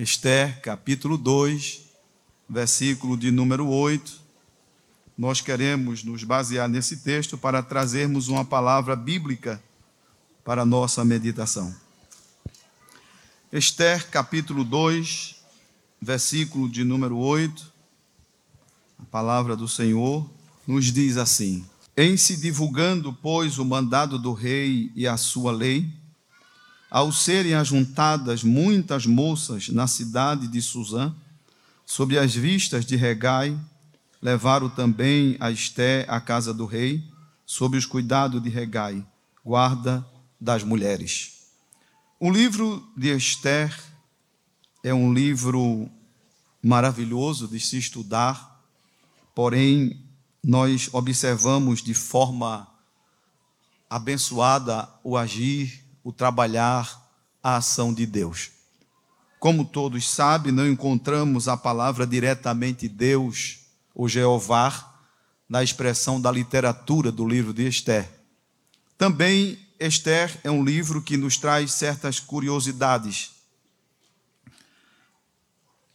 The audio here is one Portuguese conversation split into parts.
Esther, capítulo 2, versículo de número 8. Nós queremos nos basear nesse texto para trazermos uma palavra bíblica para a nossa meditação. Esther, capítulo 2, versículo de número 8. A palavra do Senhor nos diz assim: Em se divulgando, pois, o mandado do rei e a sua lei, ao serem ajuntadas muitas moças na cidade de Suzã, sob as vistas de Regai, levaram também a Esté à casa do rei, sob os cuidados de Regai, guarda das mulheres. O livro de Esther é um livro maravilhoso de se estudar, porém, nós observamos de forma abençoada o agir o trabalhar, a ação de Deus. Como todos sabem, não encontramos a palavra diretamente Deus ou Jeová na expressão da literatura do livro de Esther. Também Esther é um livro que nos traz certas curiosidades.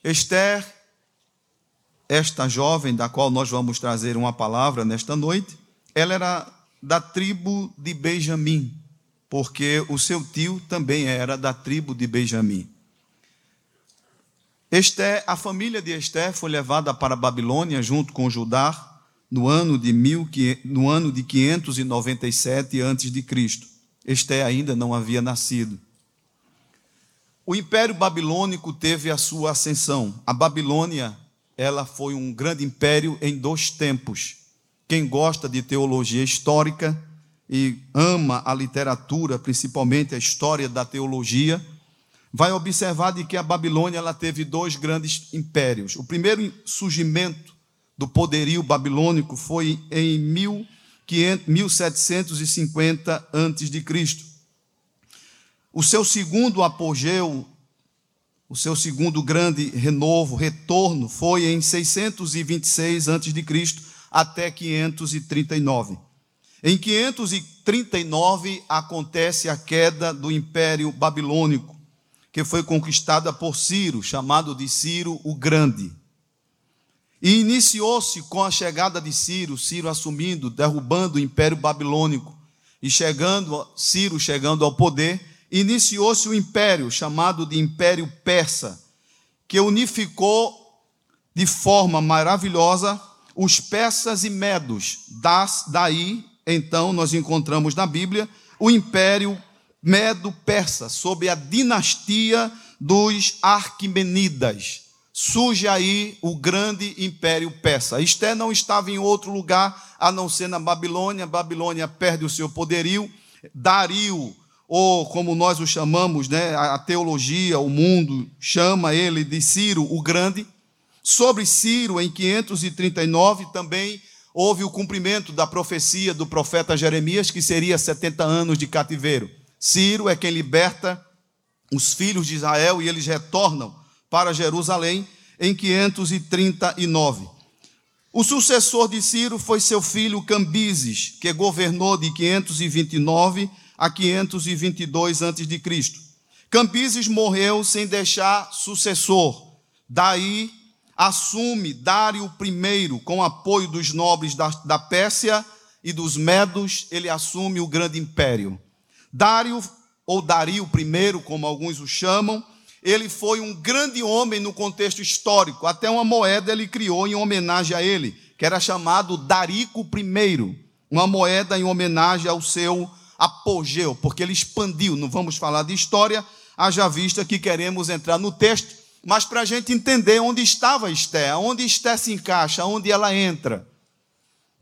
Esther, esta jovem da qual nós vamos trazer uma palavra nesta noite, ela era da tribo de Benjamim porque o seu tio também era da tribo de Benjamim. Esté, a família de Esté foi levada para a Babilônia junto com Judá no ano de, mil, no ano de 597 a.C. Esté ainda não havia nascido. O Império Babilônico teve a sua ascensão. A Babilônia, ela foi um grande império em dois tempos. Quem gosta de teologia histórica e ama a literatura, principalmente a história da teologia, vai observar de que a Babilônia ela teve dois grandes impérios. O primeiro surgimento do poderio babilônico foi em 1750 a.C. O seu segundo apogeu, o seu segundo grande renovo, retorno, foi em 626 a.C. até 539. Em 539 acontece a queda do Império Babilônico, que foi conquistada por Ciro, chamado de Ciro o Grande. E iniciou-se com a chegada de Ciro, Ciro assumindo, derrubando o Império Babilônico e chegando, Ciro chegando ao poder, iniciou-se o império chamado de Império Persa, que unificou de forma maravilhosa os persas e medos. Das, daí então nós encontramos na Bíblia o Império Medo-Persa, sob a dinastia dos Arquimenidas. Surge aí o grande Império Persa. Esté não estava em outro lugar a não ser na Babilônia. Babilônia perde o seu poderio. Dario, ou como nós o chamamos, né, a teologia, o mundo chama ele de Ciro o Grande. Sobre Ciro, em 539, também houve o cumprimento da profecia do profeta Jeremias, que seria 70 anos de cativeiro. Ciro é quem liberta os filhos de Israel e eles retornam para Jerusalém em 539. O sucessor de Ciro foi seu filho Cambises, que governou de 529 a 522 a.C. Cambises morreu sem deixar sucessor. Daí assume Dário I, com apoio dos nobres da, da Pérsia e dos Medos, ele assume o grande império. Dário, ou Dario I, como alguns o chamam, ele foi um grande homem no contexto histórico, até uma moeda ele criou em homenagem a ele, que era chamado Darico I, uma moeda em homenagem ao seu apogeu, porque ele expandiu, não vamos falar de história, haja vista que queremos entrar no texto, mas para a gente entender onde estava Esté, onde Esté se encaixa, onde ela entra.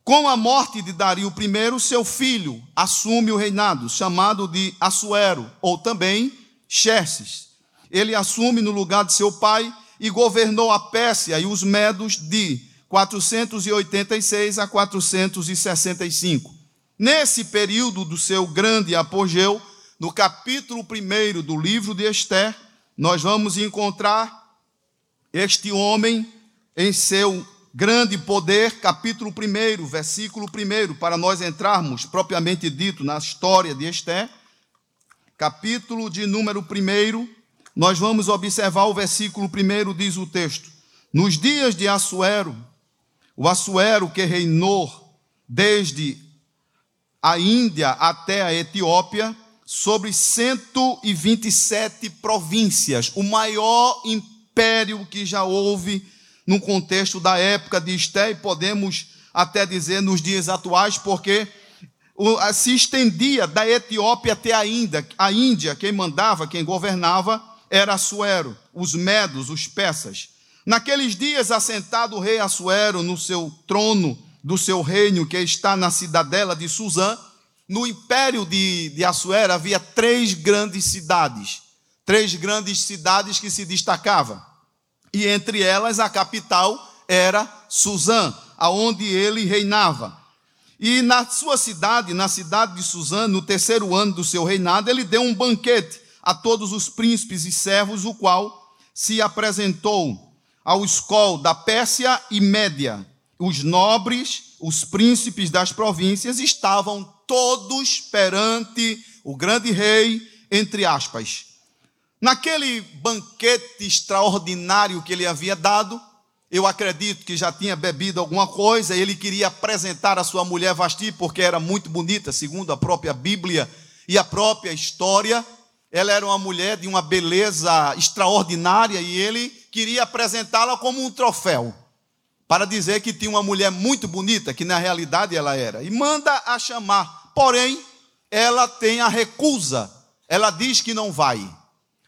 Com a morte de Dario I, seu filho assume o reinado, chamado de Assuero, ou também Xerxes. Ele assume no lugar de seu pai e governou a Pérsia e os Medos de 486 a 465. Nesse período do seu grande apogeu, no capítulo 1 do livro de Esther, nós vamos encontrar este homem em seu grande poder, capítulo 1, versículo 1, para nós entrarmos propriamente dito na história de Esté, capítulo de número 1, nós vamos observar o versículo primeiro, diz o texto: Nos dias de Assuero, o Assuero que reinou desde a Índia até a Etiópia, sobre 127 províncias, o maior império que já houve no contexto da época de Esté, e podemos até dizer nos dias atuais, porque se estendia da Etiópia até a Índia, a Índia, quem mandava, quem governava, era Assuero, os medos, os persas. Naqueles dias, assentado o rei Assuero no seu trono do seu reino, que está na cidadela de Suzã, no império de, de Assuero havia três grandes cidades, três grandes cidades que se destacavam. E entre elas a capital era Suzã, aonde ele reinava. E na sua cidade, na cidade de Suzã, no terceiro ano do seu reinado, ele deu um banquete a todos os príncipes e servos, o qual se apresentou ao escol da Pérsia e Média. Os nobres, os príncipes das províncias estavam todos perante o grande rei, entre aspas. Naquele banquete extraordinário que ele havia dado, eu acredito que já tinha bebido alguma coisa, ele queria apresentar a sua mulher Vasti, porque era muito bonita, segundo a própria Bíblia e a própria história. Ela era uma mulher de uma beleza extraordinária e ele queria apresentá-la como um troféu, para dizer que tinha uma mulher muito bonita, que na realidade ela era, e manda a chamar. Porém, ela tem a recusa, ela diz que não vai.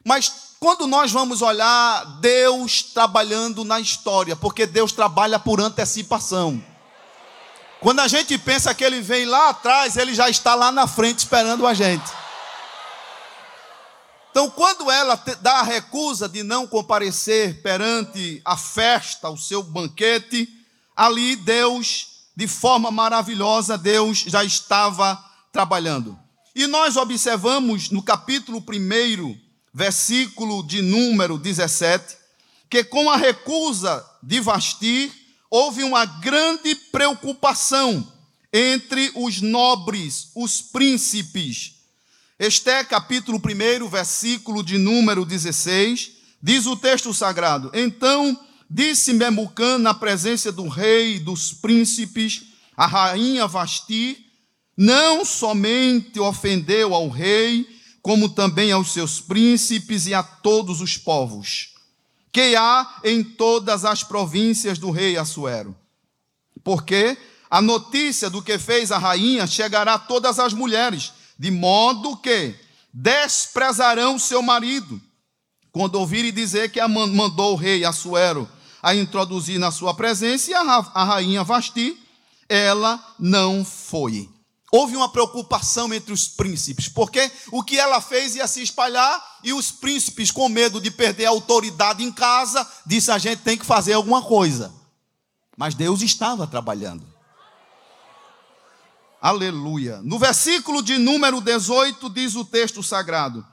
Mas quando nós vamos olhar Deus trabalhando na história, porque Deus trabalha por antecipação. Quando a gente pensa que ele vem lá atrás, ele já está lá na frente esperando a gente. Então, quando ela dá a recusa de não comparecer perante a festa, o seu banquete, ali Deus, de forma maravilhosa, Deus já estava trabalhando. E nós observamos no capítulo 1 versículo de número 17, que com a recusa de Vasti, houve uma grande preocupação entre os nobres, os príncipes. Este capítulo 1, versículo de número 16, diz o texto sagrado: Então disse Memucã na presença do rei e dos príncipes, a rainha Vasti, não somente ofendeu ao rei, como também aos seus príncipes e a todos os povos, que há em todas as províncias do rei Assuero. Porque a notícia do que fez a rainha chegará a todas as mulheres, de modo que desprezarão seu marido, quando ouvirem dizer que mandou o rei Assuero a introduzir na sua presença, e a, rainha Vasti, ela não foi. Houve uma preocupação entre os príncipes, porque o que ela fez ia se espalhar e os príncipes, com medo de perder a autoridade em casa, disse: a gente tem que fazer alguma coisa. Mas Deus estava trabalhando. Aleluia. No versículo de número 18 diz o texto sagrado: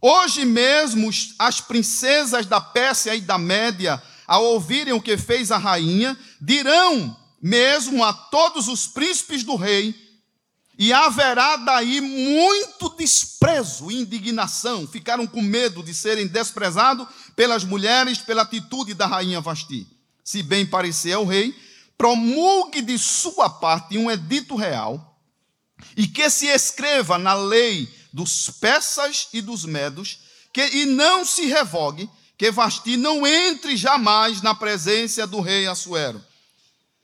Hoje mesmo as princesas da Pérsia e da Média, ao ouvirem o que fez a rainha, dirão mesmo a todos os príncipes do rei e haverá daí muito desprezo e indignação. Ficaram com medo de serem desprezados pelas mulheres pela atitude da rainha Vasti. Se bem parecer ao rei, promulgue de sua parte um edito real e que se escreva na lei dos persas e dos medos que, e não se revogue que Vasti não entre jamais na presença do rei Assuero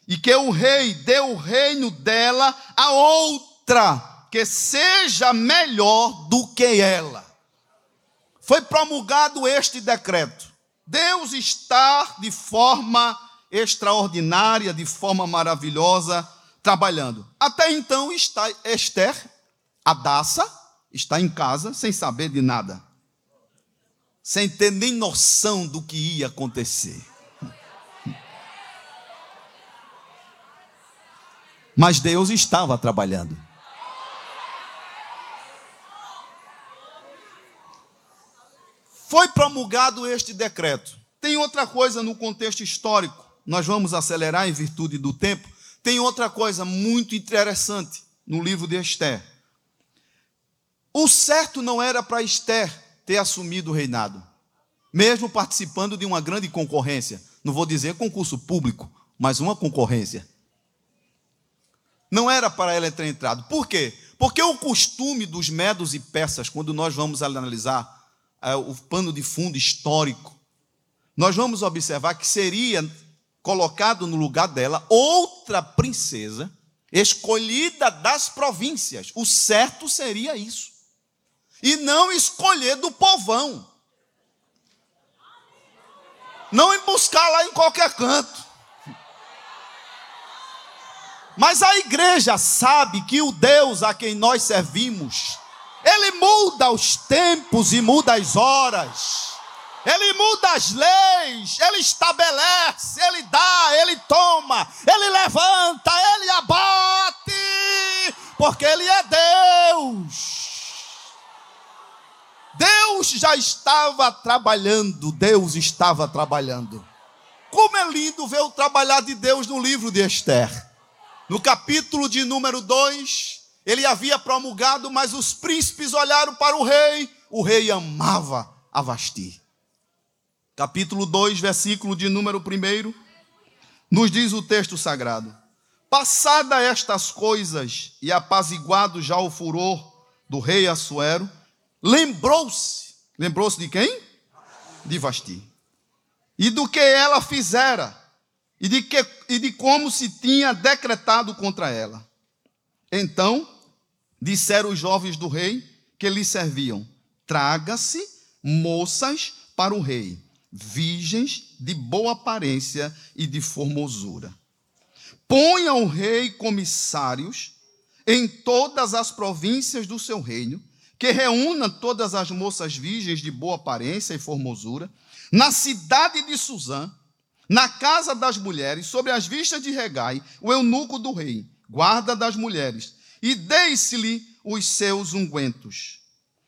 e que o rei dê o reino dela a outra que seja melhor do que ela. Foi promulgado este decreto. Deus está de forma extraordinária, de forma maravilhosa, trabalhando. Até então está Esther, a Daça, está em casa sem saber de nada. Sem ter nem noção do que ia acontecer. Mas Deus estava trabalhando. Foi promulgado este decreto. Tem outra coisa no contexto histórico, nós vamos acelerar em virtude do tempo. Tem outra coisa muito interessante no livro de Esther. O certo não era para Esther ter assumido o reinado. mesmo participando de uma grande concorrência. Não vou dizer concurso público, mas uma concorrência. Não era para ela ter entrado. Por quê? Porque o costume dos medos e persas, quando nós vamos analisar é, o pano de fundo histórico, nós vamos observar que seria colocado no lugar dela outra princesa escolhida das províncias. O certo seria isso. E não escolher do povão. Não em buscar lá em qualquer canto. Mas a igreja sabe que o Deus a quem nós servimos, ele muda os tempos e muda as horas. Ele muda as leis, ele estabelece, ele dá, ele toma, ele levanta, ele abate, porque ele é Deus. Já estava trabalhando, Deus estava trabalhando. Como é lindo ver o trabalhar de Deus no livro de Esther. No capítulo de número 2, ele havia promulgado, mas os príncipes olharam para o rei, o rei amava a Vasti capítulo 2, versículo de número 1, nos diz o texto sagrado: Passada estas coisas e apaziguado já o furor do rei Assuero, lembrou-se, lembrou-se de quem? De Vasti. E do que ela fizera, e de, que, e de como se tinha decretado contra ela. Então, disseram os jovens do rei que lhe serviam: Traga-se moças para o rei virgens de boa aparência e de formosura. Ponha o rei comissários em todas as províncias do seu reino, que reúna todas as moças virgens de boa aparência e formosura, na cidade de Suzã, na casa das mulheres, sobre as vistas de Regai, o eunuco do rei, guarda das mulheres, e deixe-lhe os seus ungüentos.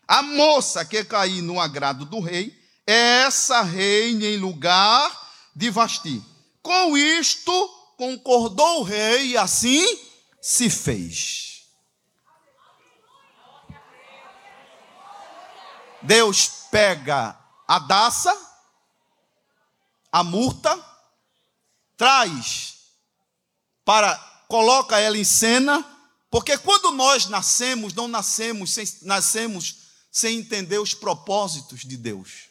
A moça que cair no agrado do rei, essa reine em lugar de Vasti. Com isto concordou o rei e assim se fez. Deus pega a daça, a murta, traz para coloca ela em cena, porque quando nós nascemos, não nascemos sem, nascemos sem entender os propósitos de Deus.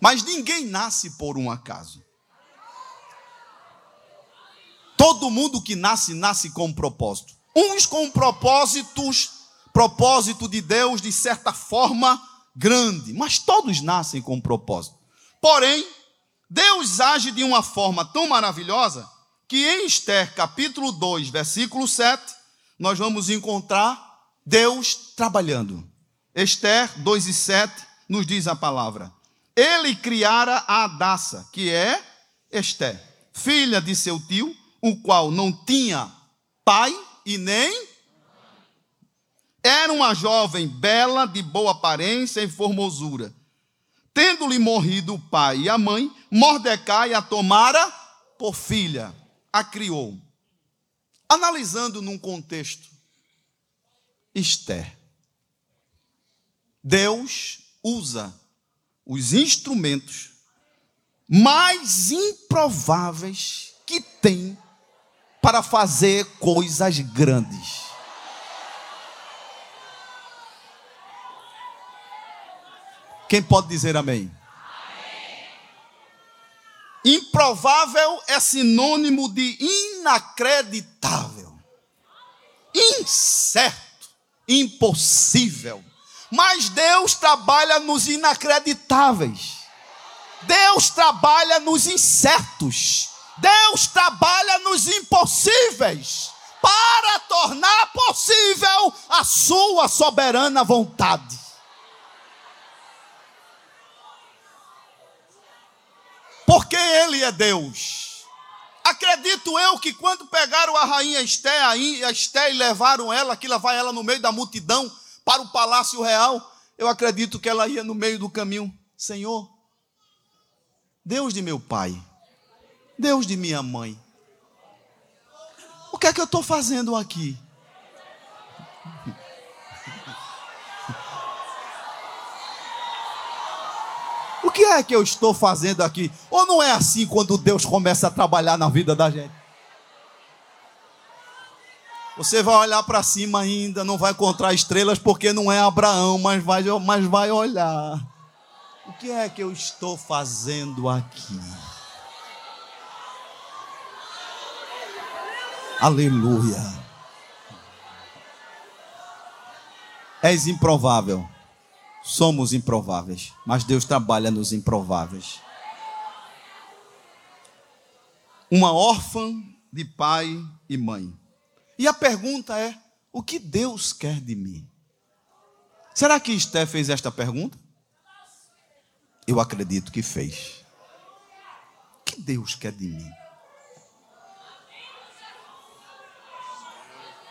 Mas ninguém nasce por um acaso. Todo mundo que nasce, nasce com um propósito. Uns com propósitos, propósito de Deus de certa forma grande, mas todos nascem com um propósito. Porém, Deus age de uma forma tão maravilhosa que em Esther, capítulo 2, versículo 7, nós vamos encontrar Deus trabalhando. Esther 2 e 7 nos diz a palavra: ele criara a Adassa, que é Esté, filha de seu tio, o qual não tinha pai e nem. Era uma jovem bela, de boa aparência e formosura. Tendo-lhe morrido o pai e a mãe, Mordecai a tomara por filha, a criou. Analisando num contexto, Esther. Deus usa os instrumentos mais improváveis que tem para fazer coisas grandes. Quem pode dizer amém? Improvável é sinônimo de inacreditável, incerto, impossível mas Deus trabalha nos inacreditáveis. Deus trabalha nos incertos. Deus trabalha nos impossíveis para tornar possível a sua soberana vontade. Porque Ele é Deus. Acredito eu que quando pegaram a rainha Esté, a Esté e levaram ela, que levar ela no meio da multidão, para o palácio real, eu acredito que ela ia no meio do caminho: Senhor, Deus de meu pai, Deus de minha mãe, o que é que eu estou fazendo aqui? Que é que eu estou fazendo aqui? Ou não é assim quando Deus começa a trabalhar na vida da gente? Você vai olhar para cima ainda, não vai encontrar estrelas porque não é Abraão, mas vai, mas vai olhar. O que é que eu estou fazendo aqui? Aleluia. És improvável. Somos improváveis, mas Deus trabalha nos improváveis. Uma órfã de pai e mãe. E a pergunta é: o que Deus quer de mim? Será que Esté fez esta pergunta? Eu acredito que fez. O que Deus quer de mim?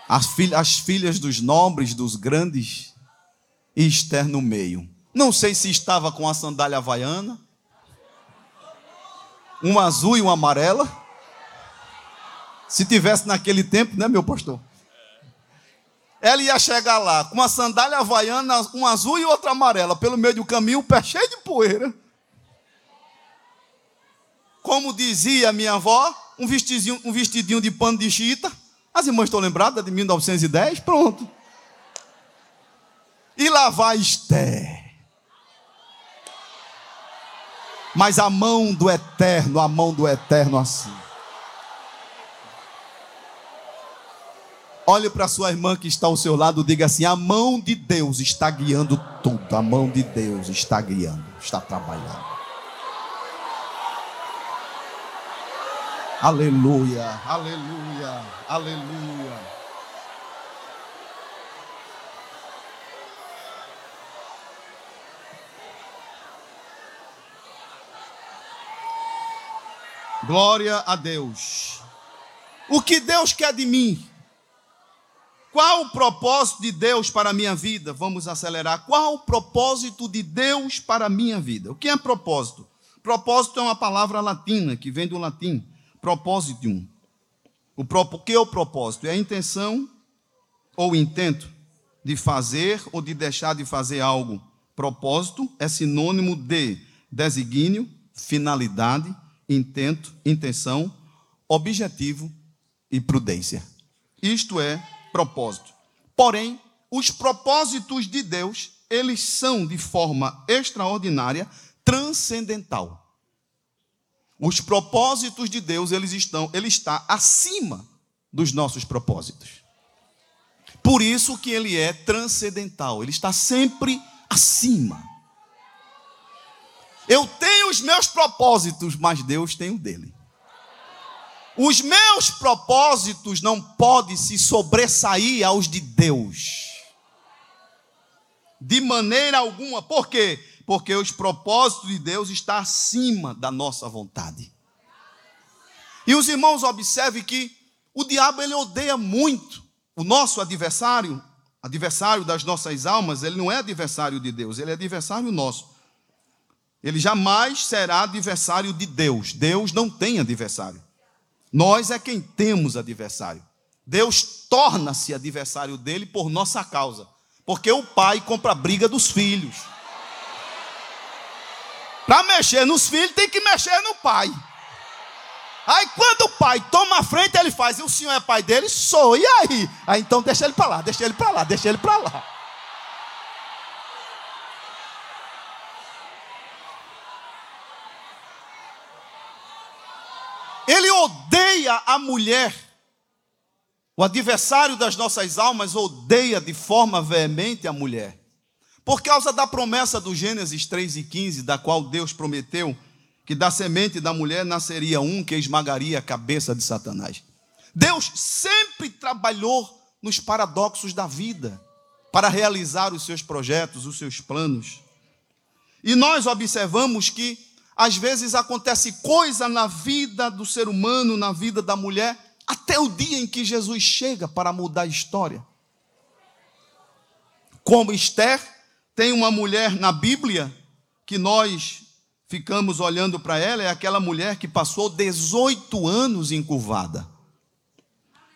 As, filhas, as filhas dos nobres, dos grandes, e Esther no meio. Não sei se estava com a sandália havaiana, uma azul e uma amarela. Se tivesse naquele tempo, né, meu pastor? Ela ia chegar lá com uma sandália havaiana, uma azul e outra amarela, pelo meio do caminho, o pé cheio de poeira. Como dizia minha avó, um vestidinho, um vestidinho de pano de chita. As irmãs estão lembradas de 1910? Pronto. Lá vai Esther. Mas a mão do eterno, a mão do eterno assim. Olhe para sua irmã que está ao seu lado, diga assim: a mão de Deus está guiando tudo. A mão de Deus está guiando, está trabalhando. Aleluia, aleluia, aleluia. Glória a Deus. O que Deus quer de mim? Qual o propósito de Deus para a minha vida? Vamos acelerar. Qual o propósito de Deus para a minha vida? O que é propósito? Propósito é uma palavra latina que vem do latim, propositium. O, o que é o propósito? É a intenção ou intento de fazer ou de deixar de fazer algo. Propósito é sinônimo de desígnio, finalidade, intento, intenção, objetivo e prudência. Isto é propósito. Porém, os propósitos de Deus, eles são de forma extraordinária, transcendental. Os propósitos de Deus, eles estão, ele está acima dos nossos propósitos. Por isso que ele é transcendental, ele está sempre acima. Eu tenho os meus propósitos, mas Deus tem o dele. Os meus propósitos não podem se sobressair aos de Deus. De maneira alguma. Por quê? Porque os propósitos de Deus estão acima da nossa vontade. E os irmãos observem que o diabo ele odeia muito o nosso adversário, adversário das nossas almas, ele não é adversário de Deus, ele é adversário nosso. Ele jamais será adversário de Deus. Deus não tem adversário. Nós é quem temos adversário. Deus torna-se adversário dele por nossa causa. Porque o pai compra a briga dos filhos. Para mexer nos filhos, tem que mexer no pai. Aí quando o pai toma a frente, ele faz, e o senhor é pai dele? Sou. E aí? Aí então deixa ele para lá, deixa ele para lá, deixa ele para lá. Ele odeia a mulher. O adversário das nossas almas odeia de forma veemente a mulher. Por causa da promessa do Gênesis 3 e 15, da qual Deus prometeu que da semente da mulher nasceria um que esmagaria a cabeça de Satanás. Deus sempre trabalhou nos paradoxos da vida para realizar os seus projetos, os seus planos. E nós observamos que às vezes acontece coisa na vida do ser humano, na vida da mulher, até o dia em que Jesus chega para mudar a história. Como Esther, tem uma mulher na Bíblia que nós ficamos olhando para ela, é aquela mulher que passou 18 anos encurvada.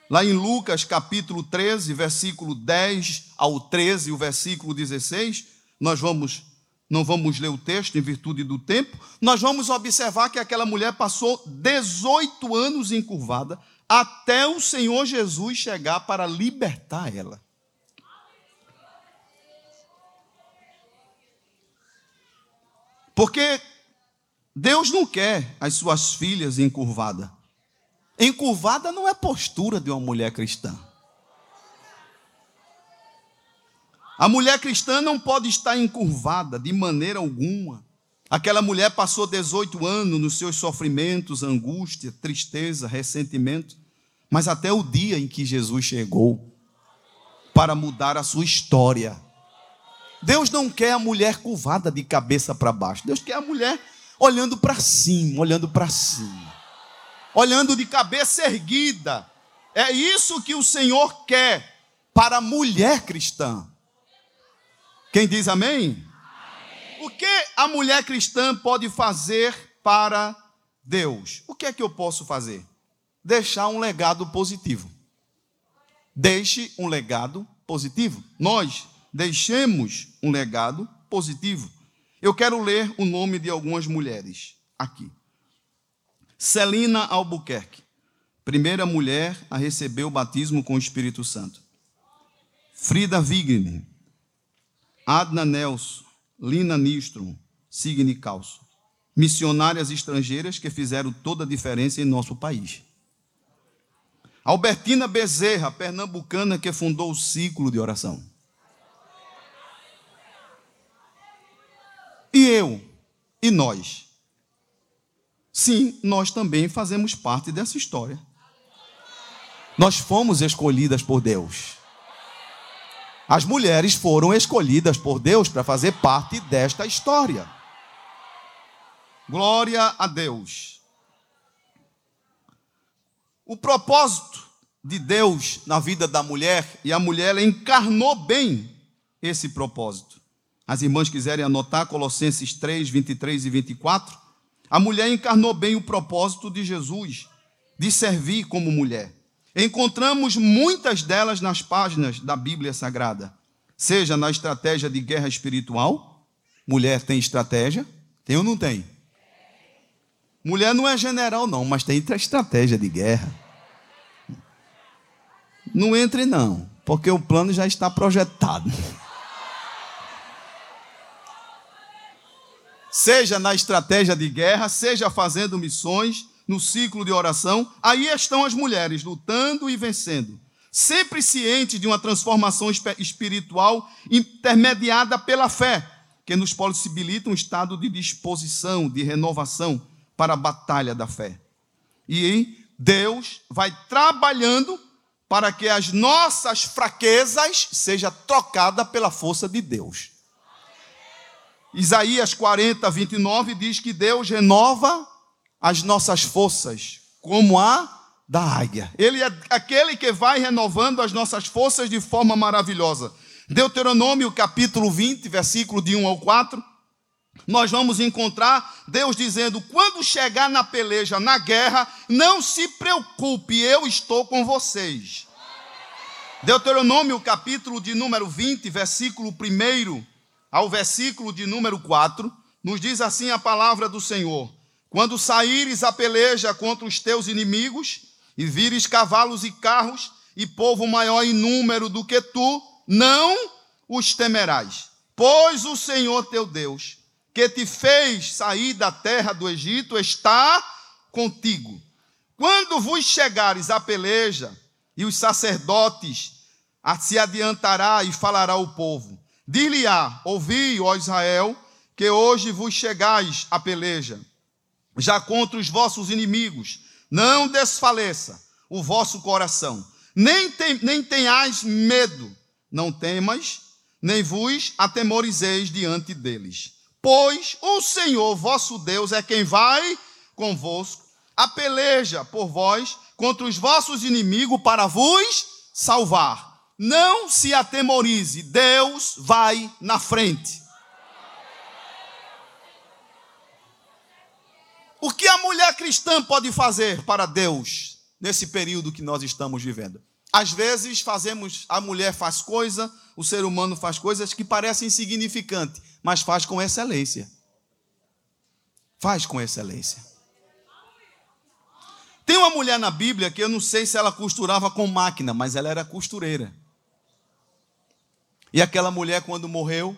Lá em Lucas capítulo 13, versículo 10 ao 13, o versículo 16, nós vamos não vamos ler o texto em virtude do tempo, nós vamos observar que aquela mulher passou 18 anos encurvada até o Senhor Jesus chegar para libertar ela. Porque Deus não quer as suas filhas encurvadas. Encurvada não é postura de uma mulher cristã. A mulher cristã não pode estar encurvada de maneira alguma. Aquela mulher passou 18 anos nos seus sofrimentos, angústia, tristeza, ressentimento, mas até o dia em que Jesus chegou para mudar a sua história. Deus não quer a mulher curvada de cabeça para baixo. Deus quer a mulher olhando para cima, olhando para cima. Olhando de cabeça erguida. É isso que o Senhor quer para a mulher cristã. Quem diz amém? amém? O que a mulher cristã pode fazer para Deus? O que é que eu posso fazer? Deixar um legado positivo. Deixe um legado positivo. Nós deixemos um legado positivo. Eu quero ler o nome de algumas mulheres aqui. Celina Albuquerque, primeira mulher a receber o batismo com o Espírito Santo. Frida Wigner, Adna Nelson, Lina Nistrom, Signe Calço. Missionárias estrangeiras que fizeram toda a diferença em nosso país. Albertina Bezerra, pernambucana, que fundou o ciclo de oração. E eu, e nós. Sim, nós também fazemos parte dessa história. Nós fomos escolhidas por Deus. As mulheres foram escolhidas por Deus para fazer parte desta história. Glória a Deus. O propósito de Deus na vida da mulher, e a mulher encarnou bem esse propósito. As irmãs quiserem anotar Colossenses 3, 23 e 24. A mulher encarnou bem o propósito de Jesus de servir como mulher. Encontramos muitas delas nas páginas da Bíblia Sagrada, seja na estratégia de guerra espiritual. Mulher tem estratégia? Tem ou não tem? Mulher não é general, não, mas tem estratégia de guerra. Não entre, não, porque o plano já está projetado. Seja na estratégia de guerra, seja fazendo missões, no ciclo de oração, aí estão as mulheres lutando e vencendo, sempre cientes de uma transformação espiritual intermediada pela fé, que nos possibilita um estado de disposição, de renovação para a batalha da fé. E Deus vai trabalhando para que as nossas fraquezas sejam trocadas pela força de Deus. Isaías 40, 29 diz que Deus renova as nossas forças, como a da águia. Ele é aquele que vai renovando as nossas forças de forma maravilhosa. Deuteronômio capítulo 20, versículo de 1 ao 4. Nós vamos encontrar Deus dizendo: quando chegar na peleja, na guerra, não se preocupe, eu estou com vocês. Deuteronômio capítulo de número 20, versículo 1 ao versículo de número 4, nos diz assim a palavra do Senhor: quando saíres a peleja contra os teus inimigos, e vires cavalos e carros, e povo maior em número do que tu, não os temerás. Pois o Senhor teu Deus, que te fez sair da terra do Egito, está contigo. Quando vos chegares à peleja, e os sacerdotes se adiantará e falará o povo. Dir-lhe-á, ouvi, ó Israel, que hoje vos chegais à peleja já contra os vossos inimigos. Não desfaleça o vosso coração, nem, tem, nem tenhais medo, não temas, nem vos atemorizeis diante deles. Pois o Senhor vosso Deus é quem vai convosco, a peleja por vós contra os vossos inimigos para vos salvar. Não se atemorize, Deus vai na frente. O que a mulher cristã pode fazer para Deus nesse período que nós estamos vivendo? Às vezes fazemos, a mulher faz coisa, o ser humano faz coisas que parecem insignificantes, mas faz com excelência. Faz com excelência. Tem uma mulher na Bíblia que eu não sei se ela costurava com máquina, mas ela era costureira. E aquela mulher, quando morreu,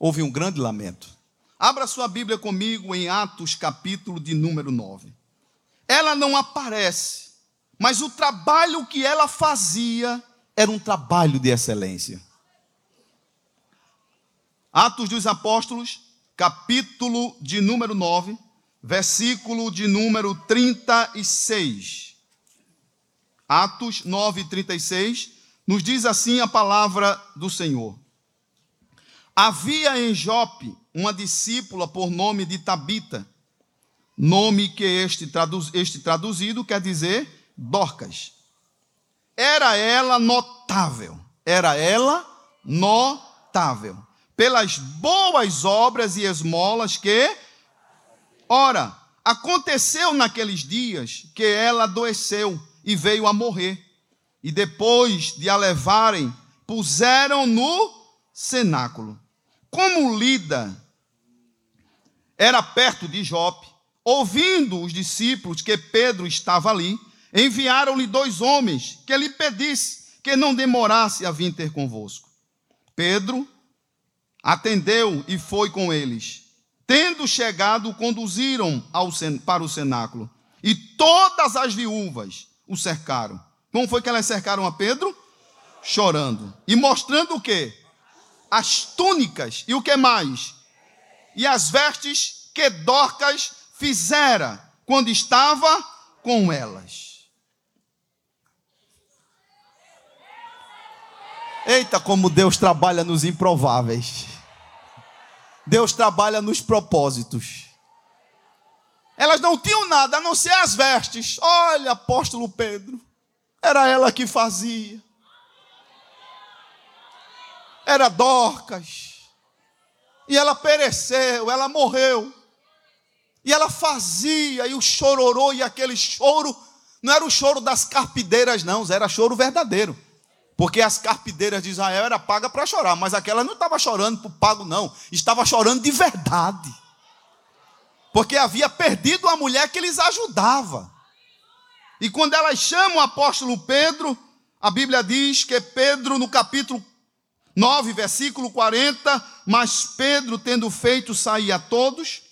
houve um grande lamento. Abra sua Bíblia comigo em Atos, capítulo de número 9. Ela não aparece, mas o trabalho que ela fazia era um trabalho de excelência. Atos dos Apóstolos, capítulo de número 9, versículo de número 36. Atos 9, 36, nos diz assim a palavra do Senhor. Havia em Jope uma discípula por nome de Tabita, nome que este, traduz, este traduzido quer dizer Dorcas. Era ela notável, era ela notável, pelas boas obras e esmolas que. Ora, aconteceu naqueles dias que ela adoeceu e veio a morrer. E depois de a levarem, puseram no cenáculo. Como Lida era perto de Jope, ouvindo os discípulos que Pedro estava ali, enviaram-lhe dois homens que lhe pedisse que não demorasse a vir ter convosco. Pedro atendeu e foi com eles. Tendo chegado, conduziram ao, para o cenáculo. E todas as viúvas o cercaram. Como foi que elas cercaram a Pedro? Chorando. E mostrando o quê? as túnicas e o que mais? E as vestes que Dorcas fizera quando estava com elas. Eita, como Deus trabalha nos improváveis. Deus trabalha nos propósitos. Elas não tinham nada a não ser as vestes. Olha, apóstolo Pedro, era ela que fazia era Dorcas. E ela pereceu, ela morreu. E ela fazia, e o chororô, e aquele choro, não era o choro das carpideiras, não, era choro verdadeiro. Porque as carpideiras de Israel era paga para chorar, mas aquela não estava chorando por pago, não, estava chorando de verdade. Porque havia perdido a mulher que lhes ajudava. E quando elas chamam o apóstolo Pedro, a Bíblia diz que Pedro, no capítulo 9, versículo 40. Mas Pedro, tendo feito sair a todos,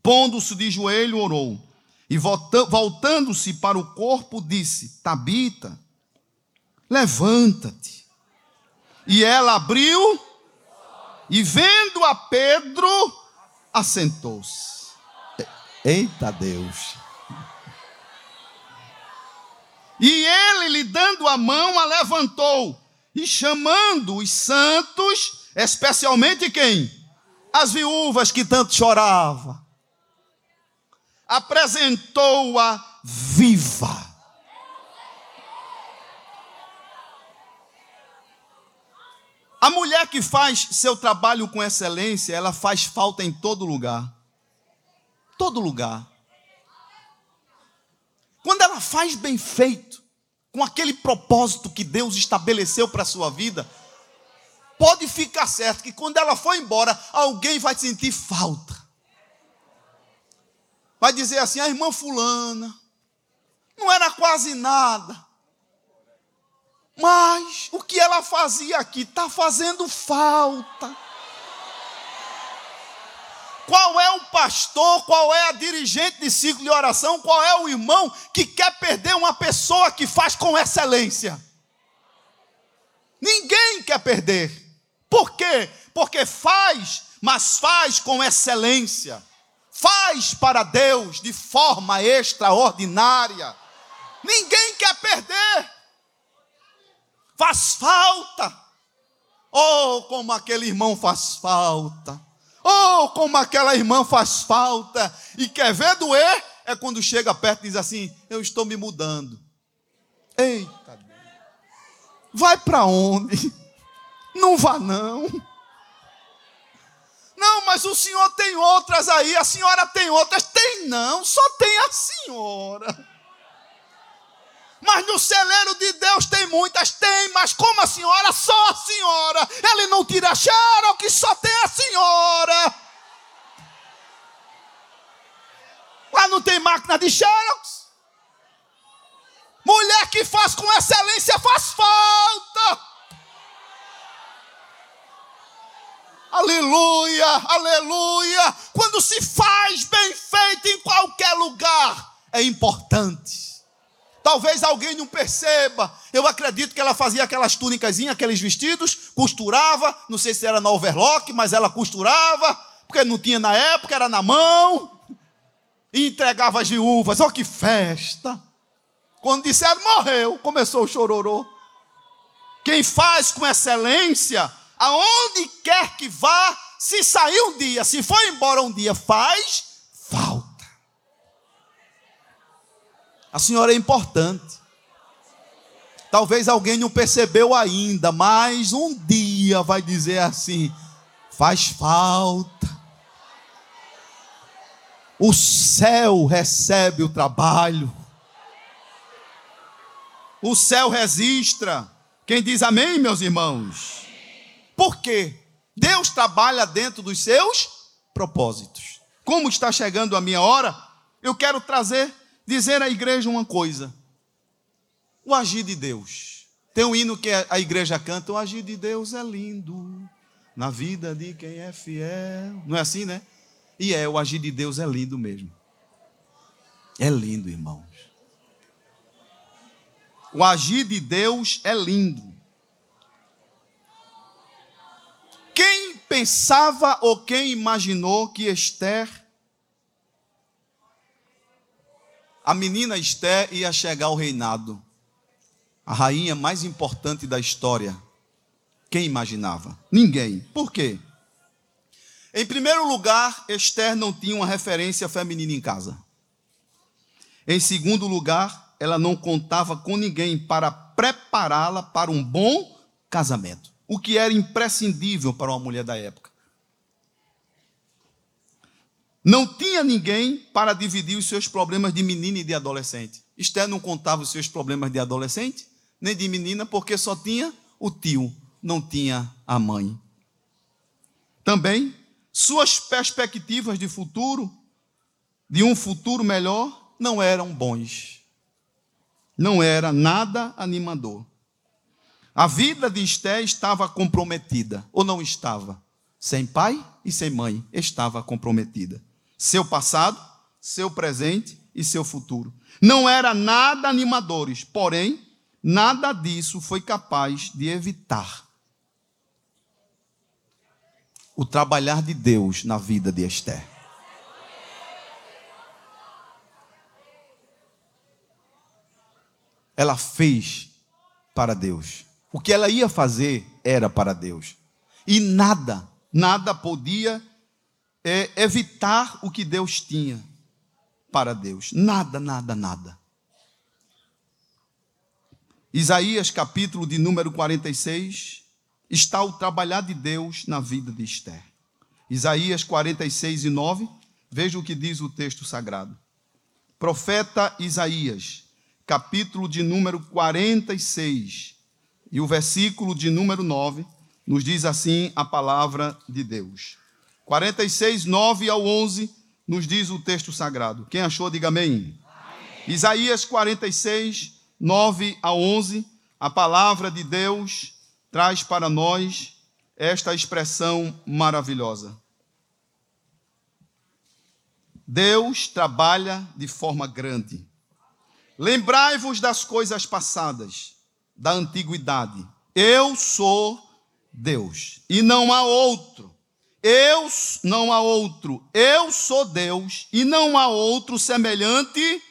pondo-se de joelho, orou. E voltando-se para o corpo, disse: Tabita, levanta-te. E ela abriu, e vendo a Pedro, assentou-se. Eita Deus! E ele, lhe dando a mão, a levantou e chamando os santos, especialmente quem? As viúvas que tanto chorava. Apresentou-a viva. A mulher que faz seu trabalho com excelência, ela faz falta em todo lugar. Todo lugar. Quando ela faz bem feito, com aquele propósito que Deus estabeleceu para a sua vida, pode ficar certo que quando ela for embora, alguém vai sentir falta. Vai dizer assim: a irmã Fulana, não era quase nada, mas o que ela fazia aqui está fazendo falta. Qual é o pastor, qual é a dirigente de ciclo de oração, qual é o irmão que quer perder uma pessoa que faz com excelência? Ninguém quer perder. Por quê? Porque faz, mas faz com excelência. Faz para Deus de forma extraordinária. Ninguém quer perder. Faz falta. Oh, como aquele irmão faz falta. Oh, como aquela irmã faz falta e quer ver doer, é quando chega perto e diz assim: Eu estou me mudando. Eita, Deus. vai para onde? Não vá, não. Não, mas o senhor tem outras aí, a senhora tem outras. Tem não, só tem a senhora. Mas no celeiro de Deus tem muitas, tem, mas como a senhora, só a senhora. Ele não tira que só tem a senhora. Lá não tem máquina de xerox. Mulher que faz com excelência Aleluia, aleluia. Quando se faz bem feito em qualquer lugar, é importante. Talvez alguém não perceba. Eu acredito que ela fazia aquelas túnicas, aqueles vestidos, costurava. Não sei se era na overlock, mas ela costurava, porque não tinha na época, era na mão. E entregava as viúvas. Olha que festa. Quando disseram morreu, começou o chororô. Quem faz com excelência, aonde quer que vá, se sair um dia, se for embora um dia, faz falta. A senhora é importante. Talvez alguém não percebeu ainda, mas um dia vai dizer assim: faz falta. O céu recebe o trabalho. O céu registra. Quem diz amém, meus irmãos? Por quê? Deus trabalha dentro dos seus propósitos. Como está chegando a minha hora, eu quero trazer dizer à igreja uma coisa: o agir de Deus. Tem um hino que a igreja canta: o agir de Deus é lindo na vida de quem é fiel. Não é assim, né? E é, o agir de Deus é lindo mesmo. É lindo, irmãos. O agir de Deus é lindo. Pensava ou quem imaginou que Esther a menina Esté ia chegar ao reinado, a rainha mais importante da história. Quem imaginava? Ninguém. Por quê? Em primeiro lugar, Esther não tinha uma referência feminina em casa. Em segundo lugar, ela não contava com ninguém para prepará-la para um bom casamento, o que era imprescindível para uma mulher da época. Não tinha ninguém para dividir os seus problemas de menina e de adolescente. Esther não contava os seus problemas de adolescente, nem de menina, porque só tinha o tio, não tinha a mãe. Também, suas perspectivas de futuro, de um futuro melhor, não eram bons. Não era nada animador. A vida de Esté estava comprometida, ou não estava? Sem pai e sem mãe, estava comprometida seu passado, seu presente e seu futuro. Não era nada animadores, porém, nada disso foi capaz de evitar o trabalhar de Deus na vida de Esther. Ela fez para Deus. O que ela ia fazer era para Deus. E nada, nada podia é, evitar o que Deus tinha para Deus. Nada, nada, nada. Isaías, capítulo de número 46, está o trabalhar de Deus na vida de Esther. Isaías 46 e 9, veja o que diz o texto sagrado. Profeta Isaías, capítulo de número 46, e o versículo de número 9, nos diz assim a palavra de Deus. 46, 9 ao 11, nos diz o texto sagrado. Quem achou, diga amém. amém. Isaías 46, 9 a 11, a palavra de Deus traz para nós esta expressão maravilhosa. Deus trabalha de forma grande. Lembrai-vos das coisas passadas, da antiguidade. Eu sou Deus, e não há outro. Eu não há outro, eu sou Deus e não há outro semelhante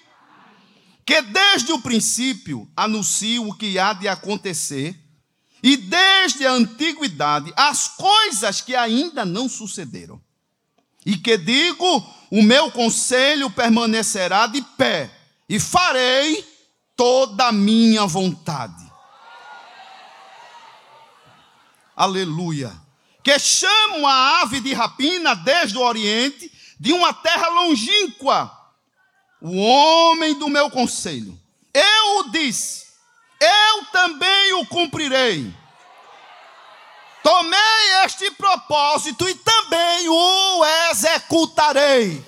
que desde o princípio anuncio o que há de acontecer e desde a antiguidade as coisas que ainda não sucederam. E que digo, o meu conselho permanecerá de pé e farei toda a minha vontade. Aleluia que chamam a ave de rapina desde o Oriente, de uma terra longínqua, o homem do meu conselho. Eu eu disse, eu também o cumprirei. Tomei este propósito e também o executarei.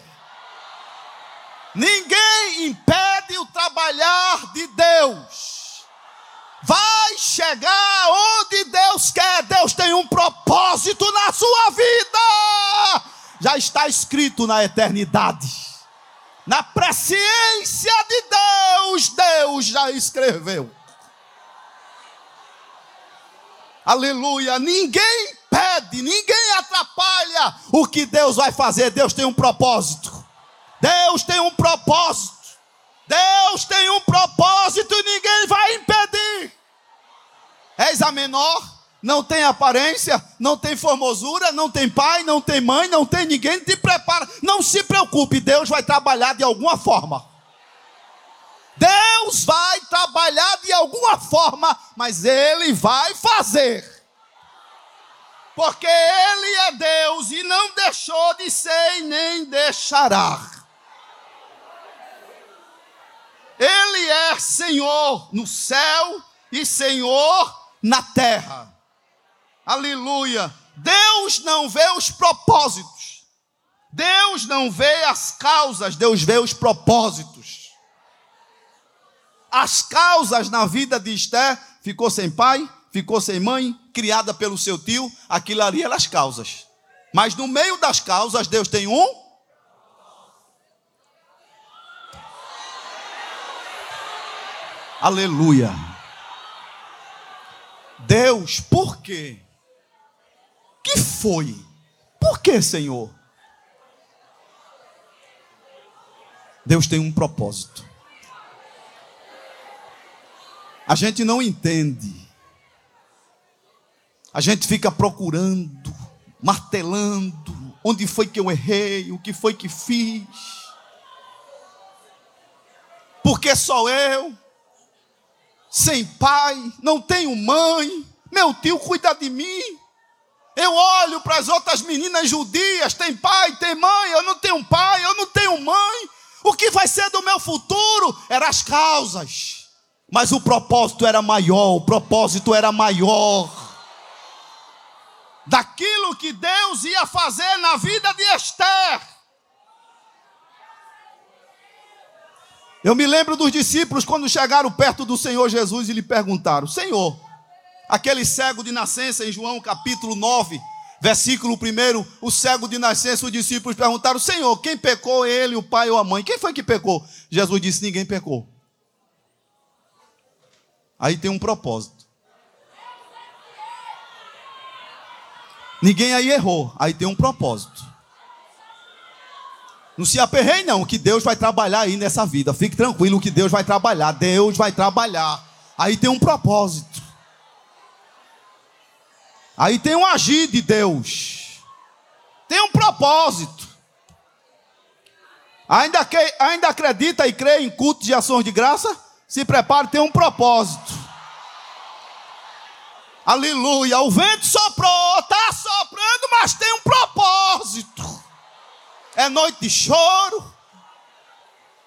Ninguém impede o trabalhar de Deus. Vai chegar onde Deus quer. Deus tem um propósito na sua vida. Já está escrito na eternidade. Na presciência de Deus, Deus já escreveu. Aleluia. Ninguém pede, ninguém atrapalha o que Deus vai fazer. Deus tem um propósito. Deus tem um propósito. Deus tem um propósito e ninguém vai impedir. És a menor, não tem aparência, não tem formosura, não tem pai, não tem mãe, não tem ninguém, te prepara. Não se preocupe, Deus vai trabalhar de alguma forma. Deus vai trabalhar de alguma forma, mas Ele vai fazer. Porque Ele é Deus e não deixou de ser e nem deixará. Ele é Senhor no céu e Senhor na terra. Aleluia. Deus não vê os propósitos. Deus não vê as causas, Deus vê os propósitos. As causas na vida de Esther ficou sem pai, ficou sem mãe, criada pelo seu tio, aquilo ali eram as causas. Mas no meio das causas, Deus tem um Aleluia. Deus, por quê? Que foi? Por que, Senhor? Deus tem um propósito. A gente não entende. A gente fica procurando, martelando, onde foi que eu errei, o que foi que fiz. Porque só eu? Sem pai, não tenho mãe, meu tio cuida de mim. Eu olho para as outras meninas judias, tem pai, tem mãe, eu não tenho pai, eu não tenho mãe. O que vai ser do meu futuro? Eram as causas. Mas o propósito era maior, o propósito era maior. Daquilo que Deus ia fazer na vida de Esther. Eu me lembro dos discípulos quando chegaram perto do Senhor Jesus e lhe perguntaram: Senhor, aquele cego de nascença, em João capítulo 9, versículo 1, o cego de nascença, os discípulos perguntaram: Senhor, quem pecou, ele, o pai ou a mãe? Quem foi que pecou? Jesus disse: Ninguém pecou. Aí tem um propósito. Ninguém aí errou, aí tem um propósito. Não se aperrei, não, que Deus vai trabalhar aí nessa vida. Fique tranquilo que Deus vai trabalhar. Deus vai trabalhar. Aí tem um propósito. Aí tem um agir de Deus. Tem um propósito. Ainda, que, ainda acredita e crê em cultos de ações de graça? Se prepare, tem um propósito. Aleluia. O vento soprou, está soprando, mas tem um propósito é noite de choro,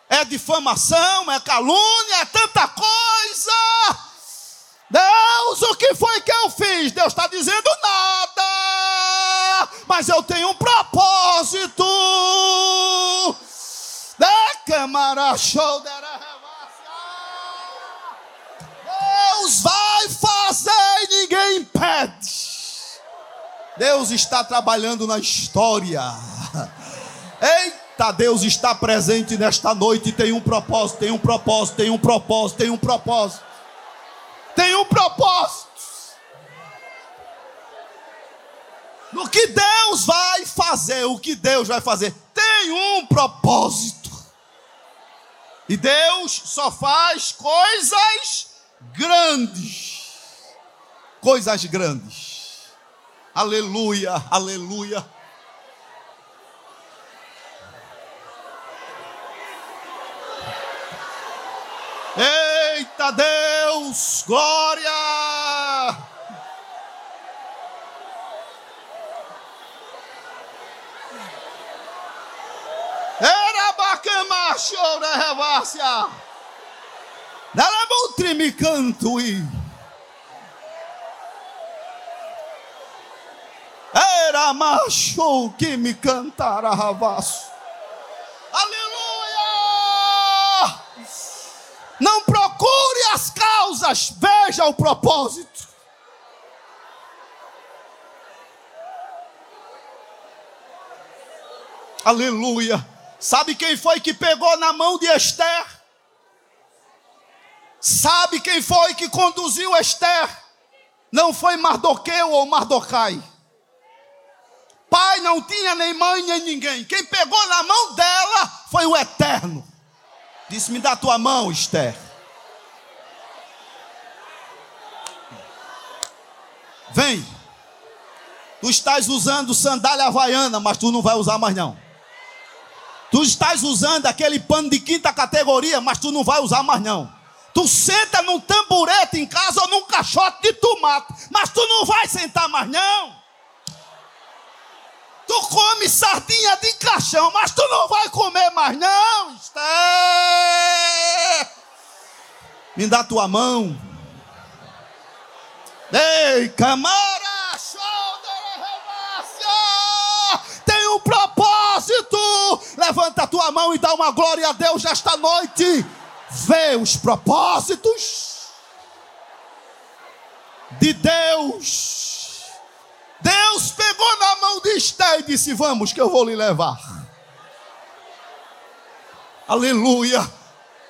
é difamação, é calúnia, é tanta coisa. Deus, o que foi que eu fiz? Deus está dizendo nada, mas eu tenho um propósito. Deus vai fazer e ninguém impede. Deus está trabalhando na história. Eita, Deus está presente nesta noite. Tem um propósito, tem um propósito, tem um propósito, tem um propósito. Tem um propósito. No que Deus vai fazer, o que Deus vai fazer, tem um propósito. E Deus só faz coisas grandes. Coisas grandes. Aleluia, aleluia. Eita Deus, glória! Era bacana, chora, revácia. Dalabutri me canto e. Era macho que me cantara ravaço. Aleluia! Não causas, veja o propósito. Aleluia. Sabe quem foi que pegou na mão de Esther? Sabe quem foi que conduziu Esther? Não foi Mardoqueu ou Mardocai. Pai não tinha nem mãe nem ninguém. Quem pegou na mão dela foi o Eterno. Disse: Me dá tua mão, Esther. Vem. Tu estás usando sandália havaiana, mas tu não vai usar mais não. Tu estás usando aquele pano de quinta categoria, mas tu não vai usar mais não. Tu senta num tamborete em casa ou num caixote de tomate, mas tu não vai sentar mais não. Tu come sardinha de caixão, mas tu não vai comer mais não. Esther. Me dá tua mão. Ei, camara, tem um propósito Levanta a tua mão e dá uma glória a Deus nesta noite. Vê os propósitos de Deus. Deus pegou na mão de Esté e disse: Vamos, que eu vou lhe levar. Aleluia.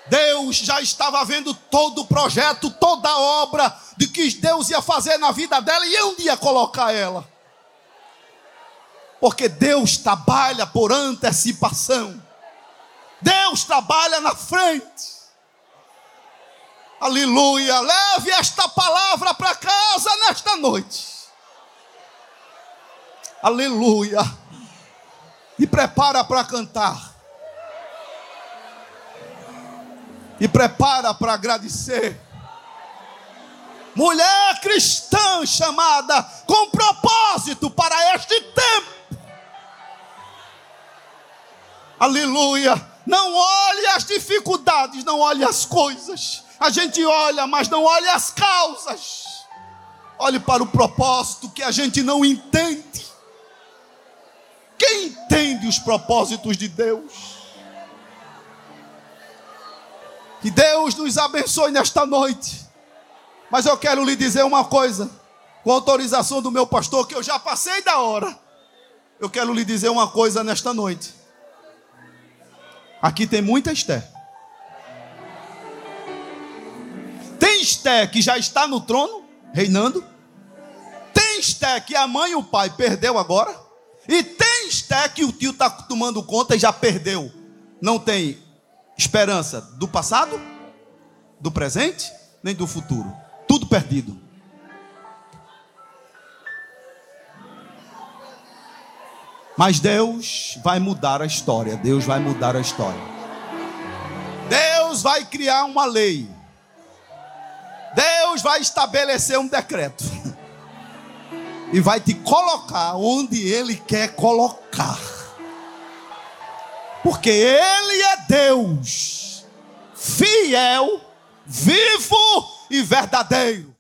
Deus já estava vendo todo o projeto, toda a obra de que Deus ia fazer na vida dela e um dia colocar ela porque Deus trabalha por antecipação. Deus trabalha na frente. Aleluia. Leve esta palavra para casa nesta noite. Aleluia. E prepara para cantar. E prepara para agradecer. Mulher cristã chamada com propósito para este tempo Aleluia. Não olhe as dificuldades, não olhe as coisas. A gente olha, mas não olha as causas. Olhe para o propósito que a gente não entende. Quem entende os propósitos de Deus? Que Deus nos abençoe nesta noite. Mas eu quero lhe dizer uma coisa, com autorização do meu pastor, que eu já passei da hora. Eu quero lhe dizer uma coisa nesta noite. Aqui tem muita Esther. Tem Esther que já está no trono, reinando. Tem Esther que a mãe e o pai perdeu agora. E tem Esther que o tio está tomando conta e já perdeu. Não tem esperança do passado, do presente, nem do futuro. Tudo perdido. Mas Deus vai mudar a história. Deus vai mudar a história. Deus vai criar uma lei. Deus vai estabelecer um decreto. E vai te colocar onde Ele quer colocar. Porque Ele é Deus, fiel, vivo e verdadeiro.